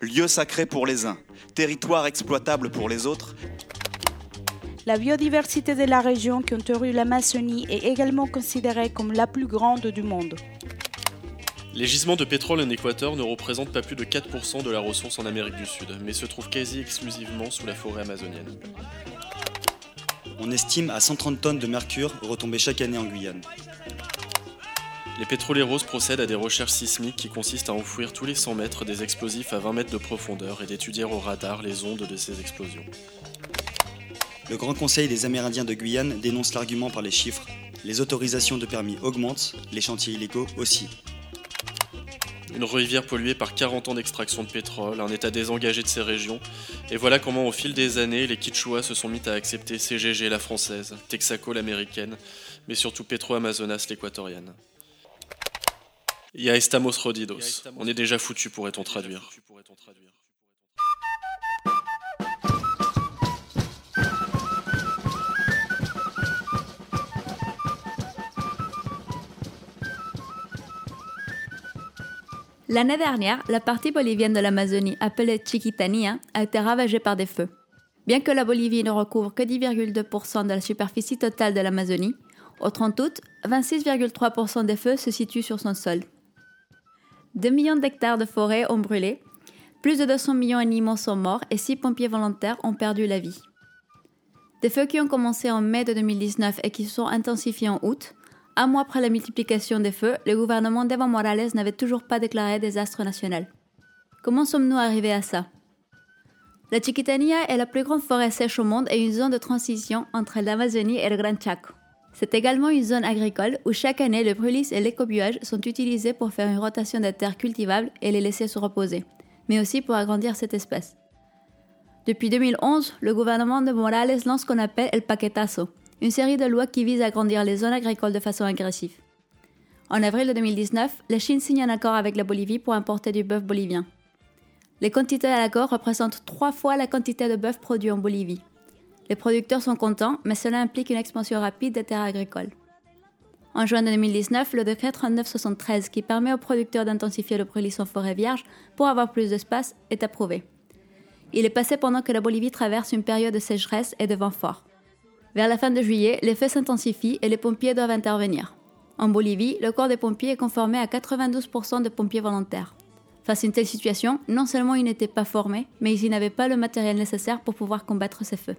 Lieu sacré pour les uns, territoire exploitable pour les autres, La biodiversité de la région qui entoure l'Amazonie est également considérée comme la plus grande du monde. Les gisements de pétrole en Équateur ne représentent pas plus de 4% de la ressource en Amérique du Sud, mais se trouvent quasi exclusivement sous la forêt amazonienne. on estime à 130 tonnes de mercure retombées chaque année en Guyane. Les pétroleros procèdent à des recherches sismiques qui consistent à enfouir tous les 100 mètres des explosifs à 20 mètres de profondeur et d'étudier au radar les ondes de ces explosions. Le Grand Conseil des Amérindiens de Guyane dénonce l'argument par les chiffres. Les autorisations de permis augmentent, les chantiers illégaux aussi. Une rivière polluée par 40 ans d'extraction de pétrole, un état désengagé de ces régions, et voilà comment au fil des années, les Quichuas se sont mis à accepter CGG la française, Texaco l'américaine, mais surtout Petro Amazonas l'équatorienne. Ya estamos rodidos. On est déjà foutu, pourrait-on traduire. L'année dernière, la partie bolivienne de l'Amazonie, appelée Chiquitania, a été ravagée par des feux. Bien que la Bolivie ne recouvre que 10,2% de la superficie totale de l'Amazonie, au 30 août, 26,3% des feux se situent sur son sol. 2 millions d'hectares de forêts ont brûlé, plus de 200 millions d'animaux sont morts et 6 pompiers volontaires ont perdu la vie. Des feux qui ont commencé en mai de 2019 et qui se sont intensifiés en août, un mois après la multiplication des feux, le gouvernement d'Evo Morales n'avait toujours pas déclaré désastre national. Comment sommes-nous arrivés à ça? La Chiquitania est la plus grande forêt sèche au monde et une zone de transition entre l'Amazonie et le Gran Chaco. C'est également une zone agricole où chaque année le brûlis et l'écobuage sont utilisés pour faire une rotation des terres cultivables et les laisser se reposer, mais aussi pour agrandir cette espèce. Depuis 2011, le gouvernement de Morales lance ce qu'on appelle el paquetazo, une série de lois qui visent à agrandir les zones agricoles de façon agressive. En avril de 2019, la Chine signe un accord avec la Bolivie pour importer du bœuf bolivien. Les quantités à l'accord représentent trois fois la quantité de bœuf produit en Bolivie. Les producteurs sont contents, mais cela implique une expansion rapide des terres agricoles. En juin 2019, le décret 3973 qui permet aux producteurs d'intensifier le brûlis en forêt vierge pour avoir plus d'espace est approuvé. Il est passé pendant que la Bolivie traverse une période de sécheresse et de vent fort. Vers la fin de juillet, les feux s'intensifient et les pompiers doivent intervenir. En Bolivie, le corps des pompiers est conformé à 92% de pompiers volontaires. Face à une telle situation, non seulement ils n'étaient pas formés, mais ils n'avaient pas le matériel nécessaire pour pouvoir combattre ces feux.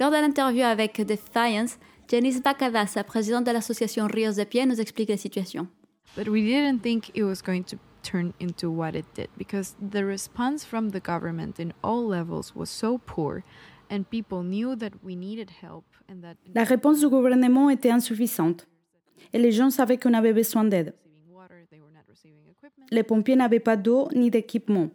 Lors de l'interview avec Defiance, Janice Bacadassa, présidente de l'association Rios de Pie, nous explique la situation. But we didn't think it was going to turn into what it did because the response from the government in all levels was so poor and people knew that we needed help and that La réponse du gouvernement était insuffisante et les gens savaient qu'on avait besoin d'aide. Les pompiers n'avaient pas d'eau ni d'équipement.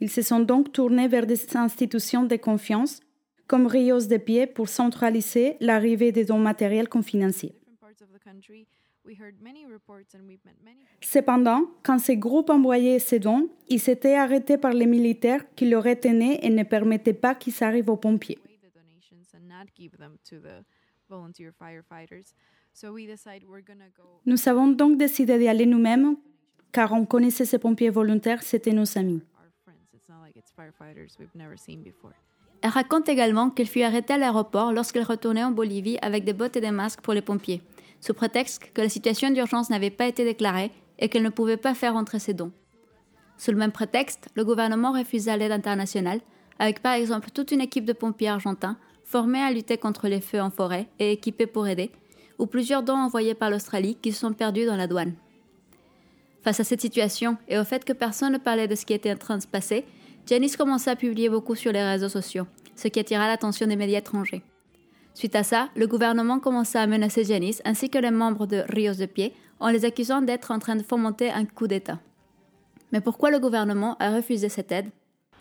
Ils se sont donc tournés vers des institutions de confiance comme Rios de Pie pour centraliser l'arrivée des dons matériels comme financiers. different parts of the country, we heard many reports and we've met many Cependant, quand ces groupes envoyaient ces dons, ils s'étaient arrêtés par les militaires qui les retenaient et ne permettaient pas qu'ils arrivent aux pompiers. Nous avons donc décidé d'y aller nous-mêmes car on connaissait ces pompiers volontaires, c'était nos amis. Elle raconte également qu'elle fut arrêtée à l'aéroport lorsqu'elle retournait en Bolivie avec des bottes et des masques pour les pompiers, sous prétexte que la situation d'urgence n'avait pas été déclarée et qu'elle ne pouvait pas faire entrer ses dons. Sous le même prétexte, le gouvernement refusa l'aide internationale, avec par exemple toute une équipe de pompiers argentins formés à lutter contre les feux en forêt et équipés pour aider, ou plusieurs dons envoyés par l'Australie qui se sont perdus dans la douane. Face à cette situation et au fait que personne ne parlait de ce qui était en train de se passer, Janice commença à publier beaucoup sur les réseaux sociaux, ce qui attira l'attention des médias étrangers. Suite à ça, le gouvernement commença à menacer Janice ainsi que les membres de Rios de Pie en les accusant d'être en train de fomenter un coup d'État. Mais pourquoi le gouvernement a refusé cette aide?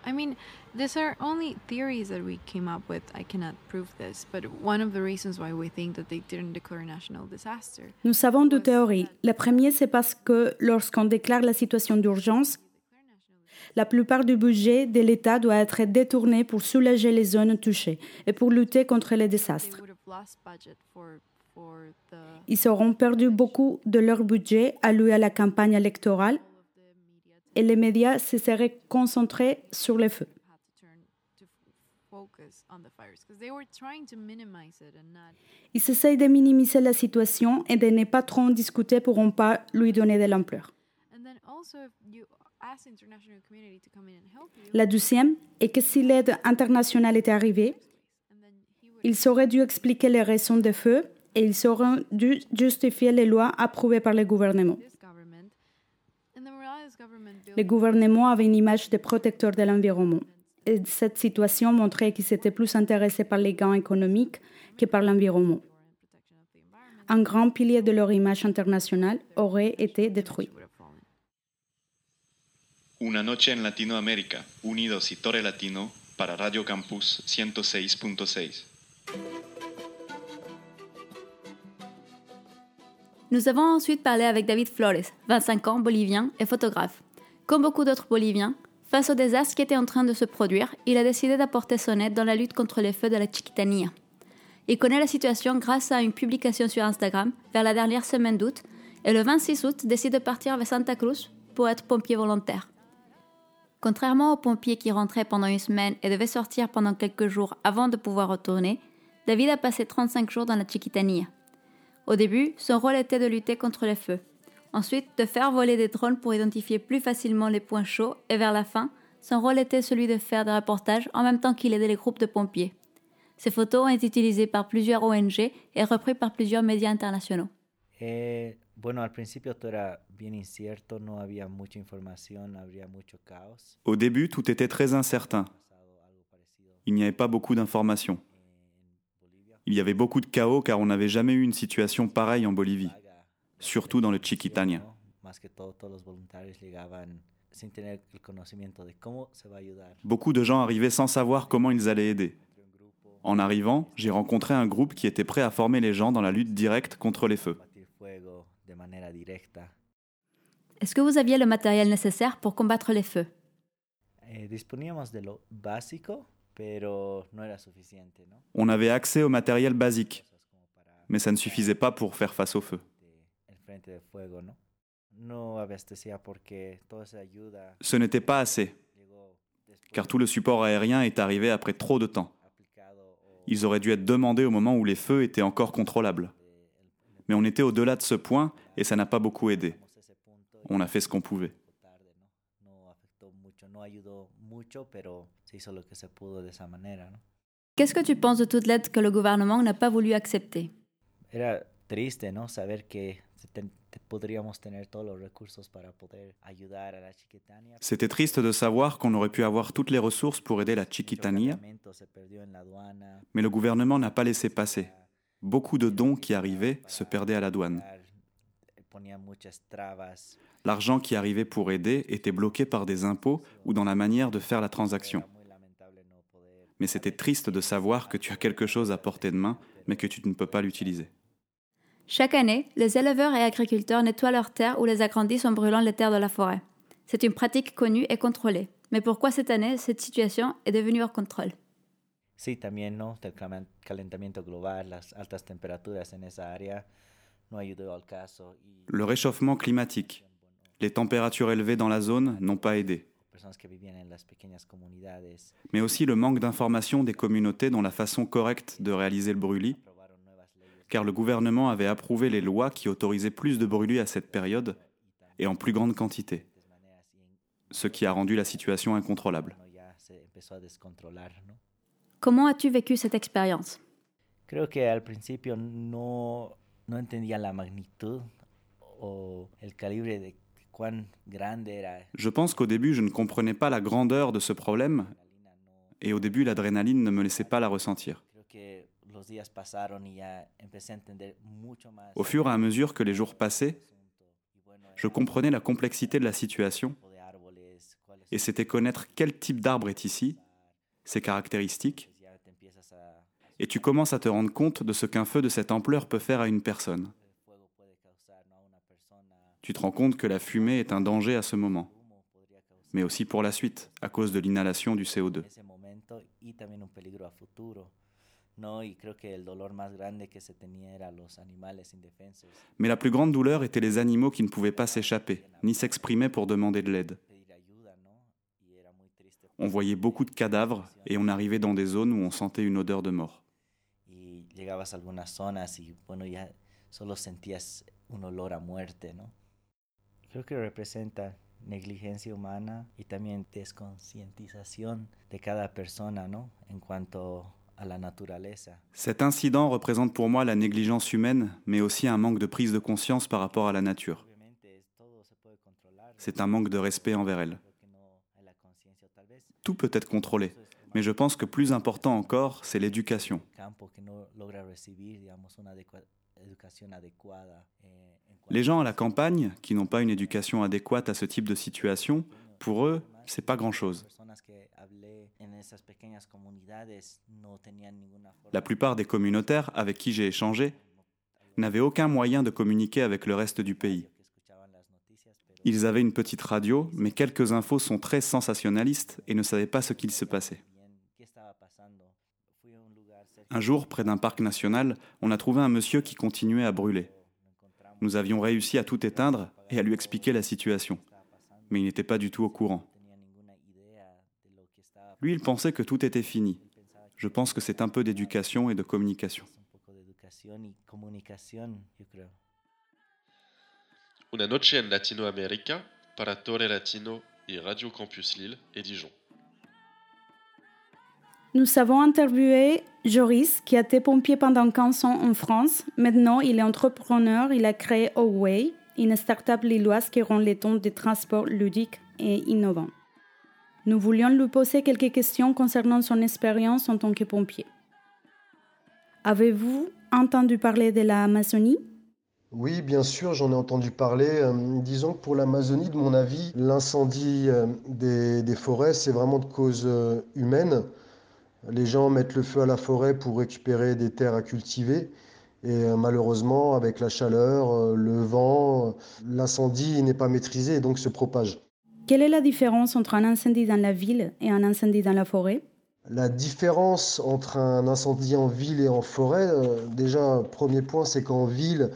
I mean, these are only theories that we came up with. I cannot prove this, but one of the reasons why we think that they didn't declare national disaster. Nous avons deux théories. La première, c'est parce que lorsqu'on déclare la situation d'urgence, la plupart du budget de l'État doit être détourné pour soulager les zones touchées et pour lutter contre les désastres. Ils auront perdu beaucoup de leur budget alloué à la campagne électorale et les médias se seraient concentrés sur les feux. Ils essayent de minimiser la situation et de ne pas trop en discuter pour ne pas lui donner de l'ampleur. La deuxième est que si l'aide internationale était arrivée, ils auraient dû expliquer les raisons des feux et ils auraient dû justifier les lois approuvées par le gouvernement. Le gouvernement avait une image de protecteur de l'environnement. Et cette situation montrait qu'ils étaient plus intéressés par les gains économiques que par l'environnement. Un grand pilier de leur image internationale aurait été détruit. Una noche en Latinoamérica, unidos y Torre Latino para Radio Campus 106.6. Nous avons ensuite parlé avec David Flores, 25 ans, bolivien et photographe. Comme beaucoup d'autres Boliviens, face au désastre qui était en train de se produire, il a décidé d'apporter son aide dans la lutte contre les feux de la Chiquitania. Il connaît la situation grâce à une publication sur Instagram vers la dernière semaine d'août et le 26 août décide de partir vers Santa Cruz pour être pompier volontaire. Contrairement aux pompiers qui rentraient pendant une semaine et devaient sortir pendant quelques jours avant de pouvoir retourner, David a passé 35 jours dans la Chiquitania. Au début, son rôle était de lutter contre les feux. Ensuite, de faire voler des drones pour identifier plus facilement les points chauds et vers la fin, son rôle était celui de faire des reportages en même temps qu'il aidait les groupes de pompiers. Ces photos ont été utilisées par plusieurs ONG et reprises par plusieurs médias internationaux. Bueno, al principio todo era bien incierto, no había mucha información, habría mucho caos. Au début, tout était très incertain. Il n'y avait pas beaucoup d'informations. Il y avait beaucoup de chaos car on n'avait jamais eu une situation pareille en Bolivie, surtout dans le Chiquitania. Beaucoup de gens arrivaient sans savoir comment ils allaient aider. En arrivant, j'ai rencontré un groupe qui était prêt à former les gens dans la lutte directe contre les feux. De manera. Est-ce que vous aviez le matériel nécessaire pour combattre les feux? Eh. On avait accès au matériel basique, mais ça ne suffisait pas pour faire face au feu. Ce n'était pas assez, car tout le support aérien est arrivé après trop de temps. Ils auraient dû être demandés au moment où les feux étaient encore contrôlables. Mais on était au-delà de ce point et ça n'a pas beaucoup aidé. On a fait ce qu'on pouvait. Qu'est-ce que tu penses de toute l'aide que le gouvernement n'a pas voulu accepter? C'était triste de savoir qu'on aurait pu avoir toutes les ressources pour aider la Chiquitania, mais le gouvernement n'a pas laissé passer. Beaucoup de dons qui arrivaient se perdaient à la douane. L'argent qui arrivait pour aider était bloqué par des impôts ou dans la manière de faire la transaction. Mais c'était triste de savoir que tu as quelque chose à portée de main, mais que tu ne peux pas l'utiliser. Chaque année, les éleveurs et agriculteurs nettoient leurs terres ou les agrandissent en brûlant les terres de la forêt. C'est une pratique connue et contrôlée. Mais pourquoi cette année, cette situation est devenue hors contrôle? Sí, también, ¿no? Calentamiento global, las altas temperaturas en esa área no ayudó al caso y Le réchauffement climatique, les températures élevées dans la zone n'ont pas aidé, mais aussi le manque d'information des communautés dans la façon correcte de réaliser le brûlis, car le gouvernement avait approuvé les lois qui autorisaient plus de brûlis à cette période et en plus grande quantité, ce qui a rendu la situation incontrôlable. Comment as-tu vécu cette expérience? Creo que al principio no, no entendía la magnitud o el calibre de cuán grande era. Je pense qu'au début, je ne comprenais pas la grandeur de ce problème, et au début, l'adrénaline ne me laissait pas la ressentir. Creo que los días pasaron y ya empecé a entender mucho más. Au fur et à mesure que les jours passaient, je comprenais la complexité de la situation et c'était connaître quel type d'arbre est ici, ses caractéristiques, et tu commences à te rendre compte de ce qu'un feu de cette ampleur peut faire à une personne. Tu te rends compte que la fumée est un danger à ce moment, mais aussi pour la suite, à cause de l'inhalation du CO2. Mais la plus grande douleur était les animaux qui ne pouvaient pas s'échapper, ni s'exprimer pour demander de l'aide. On voyait beaucoup de cadavres et on arrivait dans des zones où on sentait une odeur de mort. Creo que representa negligencia humana y también desconcientización de cada persona, ¿no? En cuanto a la naturaleza. Cet incident représente pour moi la négligence humaine, mais aussi un manque de prise de conscience par rapport à la nature. C'est un manque de respect envers elle. Tout peut être contrôlé, mais je pense que plus important encore, c'est l'éducation. Les gens à la campagne, qui n'ont pas une éducation adéquate à ce type de situation, pour eux, c'est pas grand-chose. La plupart des communautaires avec qui j'ai échangé n'avaient aucun moyen de communiquer avec le reste du pays. Ils avaient une petite radio, mais quelques infos sont très sensationnalistes et ne savaient pas ce qu'il se passait. Un jour, près d'un parc national, on a trouvé un monsieur qui continuait à brûler. Nous avions réussi à tout éteindre et à lui expliquer la situation, mais il n'était pas du tout au courant. Lui, il pensait que tout était fini. Je pense que c'est un peu d'éducation et de communication. Una noche en Latinoamérica para Torre Latino y Radio Campus Lille et Dijon. Nous avons interviewé Joris, qui a été pompier pendant 15 ans en France. Maintenant, il est entrepreneur. Il a créé Away, une start-up lilloise qui rend les temps de transport ludiques et innovants. Nous voulions lui poser quelques questions concernant son expérience en tant que pompier. Avez-vous entendu parler de l'Amazonie oui, bien sûr, j'en ai entendu parler. Euh, disons que pour l'Amazonie, de mon avis, l'incendie euh, des, forêts, c'est vraiment de cause euh, humaine. Les gens mettent le feu à la forêt pour récupérer des terres à cultiver. Et malheureusement, avec la chaleur, le vent, l'incendie n'est pas maîtrisé et donc se propage. Quelle est la différence entre un incendie dans la ville et un incendie dans la forêt? La différence entre un incendie en ville et en forêt, déjà, premier point, c'est qu'en ville,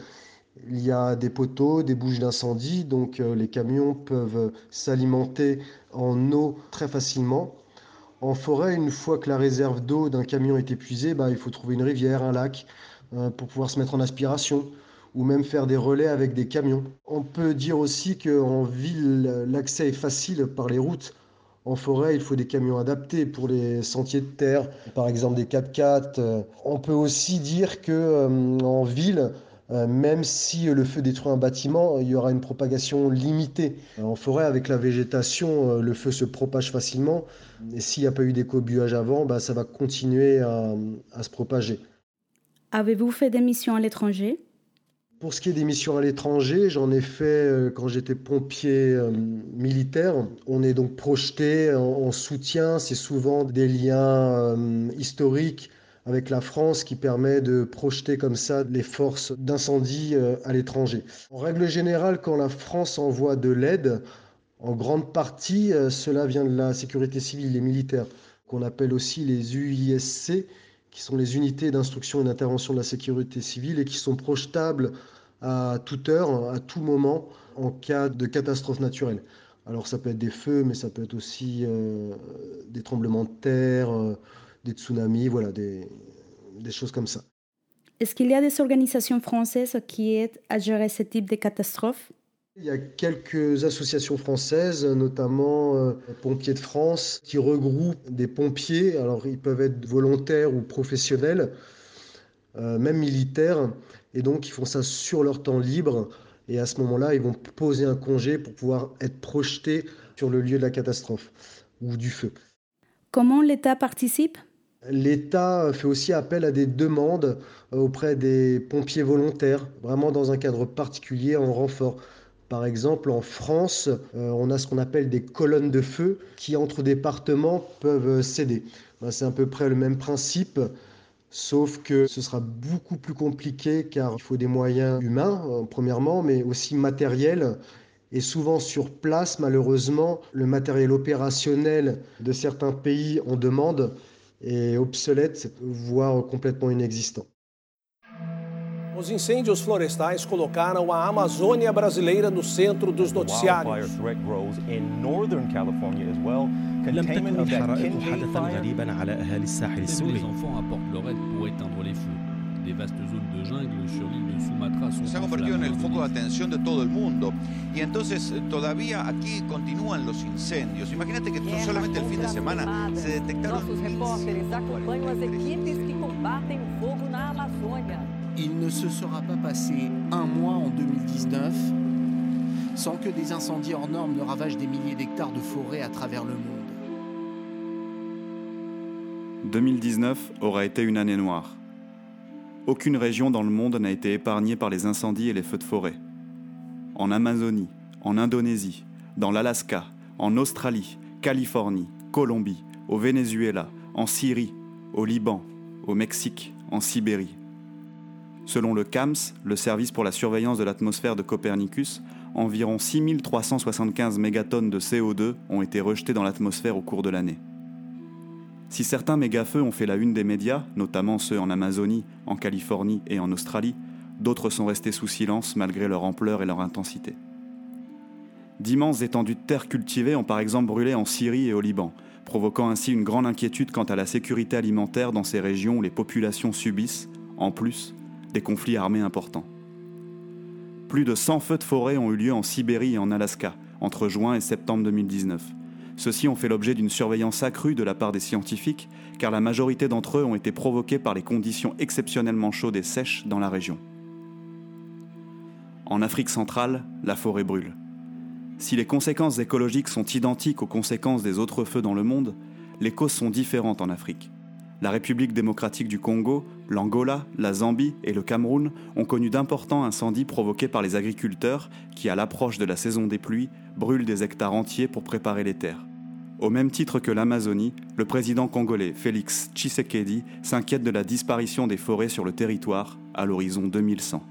il y a des poteaux, des bouches d'incendie, donc euh, les camions peuvent s'alimenter en eau très facilement. En forêt, une fois que la réserve d'eau d'un camion est épuisée, bah, il faut trouver une rivière, un lac, euh, pour pouvoir se mettre en aspiration, ou même faire des relais avec des camions. On peut dire aussi qu'en ville, l'accès est facile par les routes. En forêt, il faut des camions adaptés pour les sentiers de terre, par exemple des 4x4. On peut aussi dire que euh, en ville, même si le feu détruit un bâtiment, il y aura une propagation limitée. Euh, en forêt, avec la végétation, euh, le feu se propage facilement. Et s'il n'y a pas eu d'écobuage avant, bah, ça va continuer à, se propager. Avez-vous fait des missions à l'étranger? Pour ce qui est des missions à l'étranger, j'en ai fait quand j'étais pompier militaire. On est donc projeté en soutien. C'est souvent des liens historiques avec la France qui permet de projeter comme ça les forces d'incendie euh, à l'étranger. En règle générale, quand la France envoie de l'aide, en grande partie, euh, cela vient de la sécurité civile et militaire, qu'on appelle aussi les UISC, qui sont les unités d'instruction et d'intervention de la sécurité civile et qui sont projetables à toute heure, à tout moment, en cas de catastrophe naturelle. Alors ça peut être des feux, mais ça peut être aussi euh, des tremblements de terre, des tsunamis, voilà, des, des choses comme ça. Est-ce qu'il y a des organisations françaises qui aident à gérer ce type de catastrophes il y a quelques associations françaises, notamment euh, Pompiers de France, qui regroupent des pompiers. Alors, ils peuvent être volontaires ou professionnels, euh, même militaires. Et donc, ils font ça sur leur temps libre. Et à ce moment-là, ils vont poser un congé pour pouvoir être projetés sur le lieu de la catastrophe ou du feu. Comment l'État participe? L'État fait aussi appel à des demandes auprès des pompiers volontaires, vraiment dans un cadre particulier en renfort. Par exemple, en France, euh, on a ce qu'on appelle des colonnes de feu qui, entre départements, peuvent céder. Ben, c'est à peu près le même principe, sauf que ce sera beaucoup plus compliqué car il faut des moyens humains, euh, premièrement, mais aussi matériels. Et souvent sur place, malheureusement, le matériel opérationnel de certains pays en demande est obsolète, voire complètement inexistant. Os incêndios florestais colocaram a Amazônia brasileira no centro dos noticiários. لم تكن الحرائق حدثا غريبا على أهالي الساحل السوري. Des vastes zones de jungle sur l'île de Sumatra sont se ha convertido en el foco de atención de todo el mundo y entonces todavía aquí continúan los incendios. Imagínate que solamente el fin de semana se detectaron Nossos repórteres acompanham as equipes que combatem o fogo na Amazônia. Il ne se sera pas passé un mois en 2019 sans que des incendies hors normes ne ravagent des milliers d'hectares de forêt à travers le monde. 2019 aura été une année noire. Aucune région dans le monde n'a été épargnée par les incendies et les feux de forêt. En Amazonie, en Indonésie, dans l'Alaska, en Australie, Californie, Colombie, au Venezuela, en Syrie, au Liban, au Mexique, en Sibérie. Selon le CAMS, le service pour la surveillance de l'atmosphère de Copernicus, environ 6375 mégatonnes de CO2 ont été rejetées dans l'atmosphère au cours de l'année. Si certains mégafeux ont fait la une des médias, notamment ceux en Amazonie, en Californie et en Australie, d'autres sont restés sous silence malgré leur ampleur et leur intensité. D'immenses étendues de terre cultivées ont par exemple brûlé en Syrie et au Liban, provoquant ainsi une grande inquiétude quant à la sécurité alimentaire dans ces régions où les populations subissent, en plus, des conflits armés importants. Plus de 100 feux de forêt ont eu lieu en Sibérie et en Alaska entre juin et septembre 2019. Ceux-ci ont fait l'objet d'une surveillance accrue de la part des scientifiques, car la majorité d'entre eux ont été provoqués par les conditions exceptionnellement chaudes et sèches dans la région. En Afrique centrale, la forêt brûle. Si les conséquences écologiques sont identiques aux conséquences des autres feux dans le monde, les causes sont différentes en Afrique la République démocratique du Congo, l'Angola, la Zambie et le Cameroun ont connu d'importants incendies provoqués par les agriculteurs qui, à l'approche de la saison des pluies, brûlent des hectares entiers pour préparer les terres. Au même titre que l'Amazonie, le président congolais Félix Tshisekedi s'inquiète de la disparition des forêts sur le territoire à l'horizon 2100.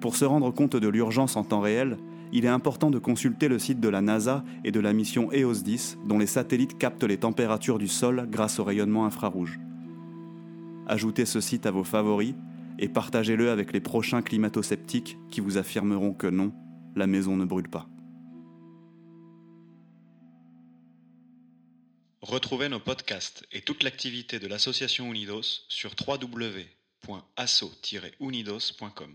Pour se rendre compte de l'urgence en temps réel, il est important de consulter le site de la NASA et de la mission EOS 10 dont les satellites captent les températures du sol grâce au rayonnement infrarouge. Ajoutez ce site à vos favoris et partagez-le avec les prochains climato-sceptiques qui vous affirmeront que non, la maison ne brûle pas. Retrouvez nos podcasts et toute l'activité de l'association Unidos sur www.asso-unidos.com.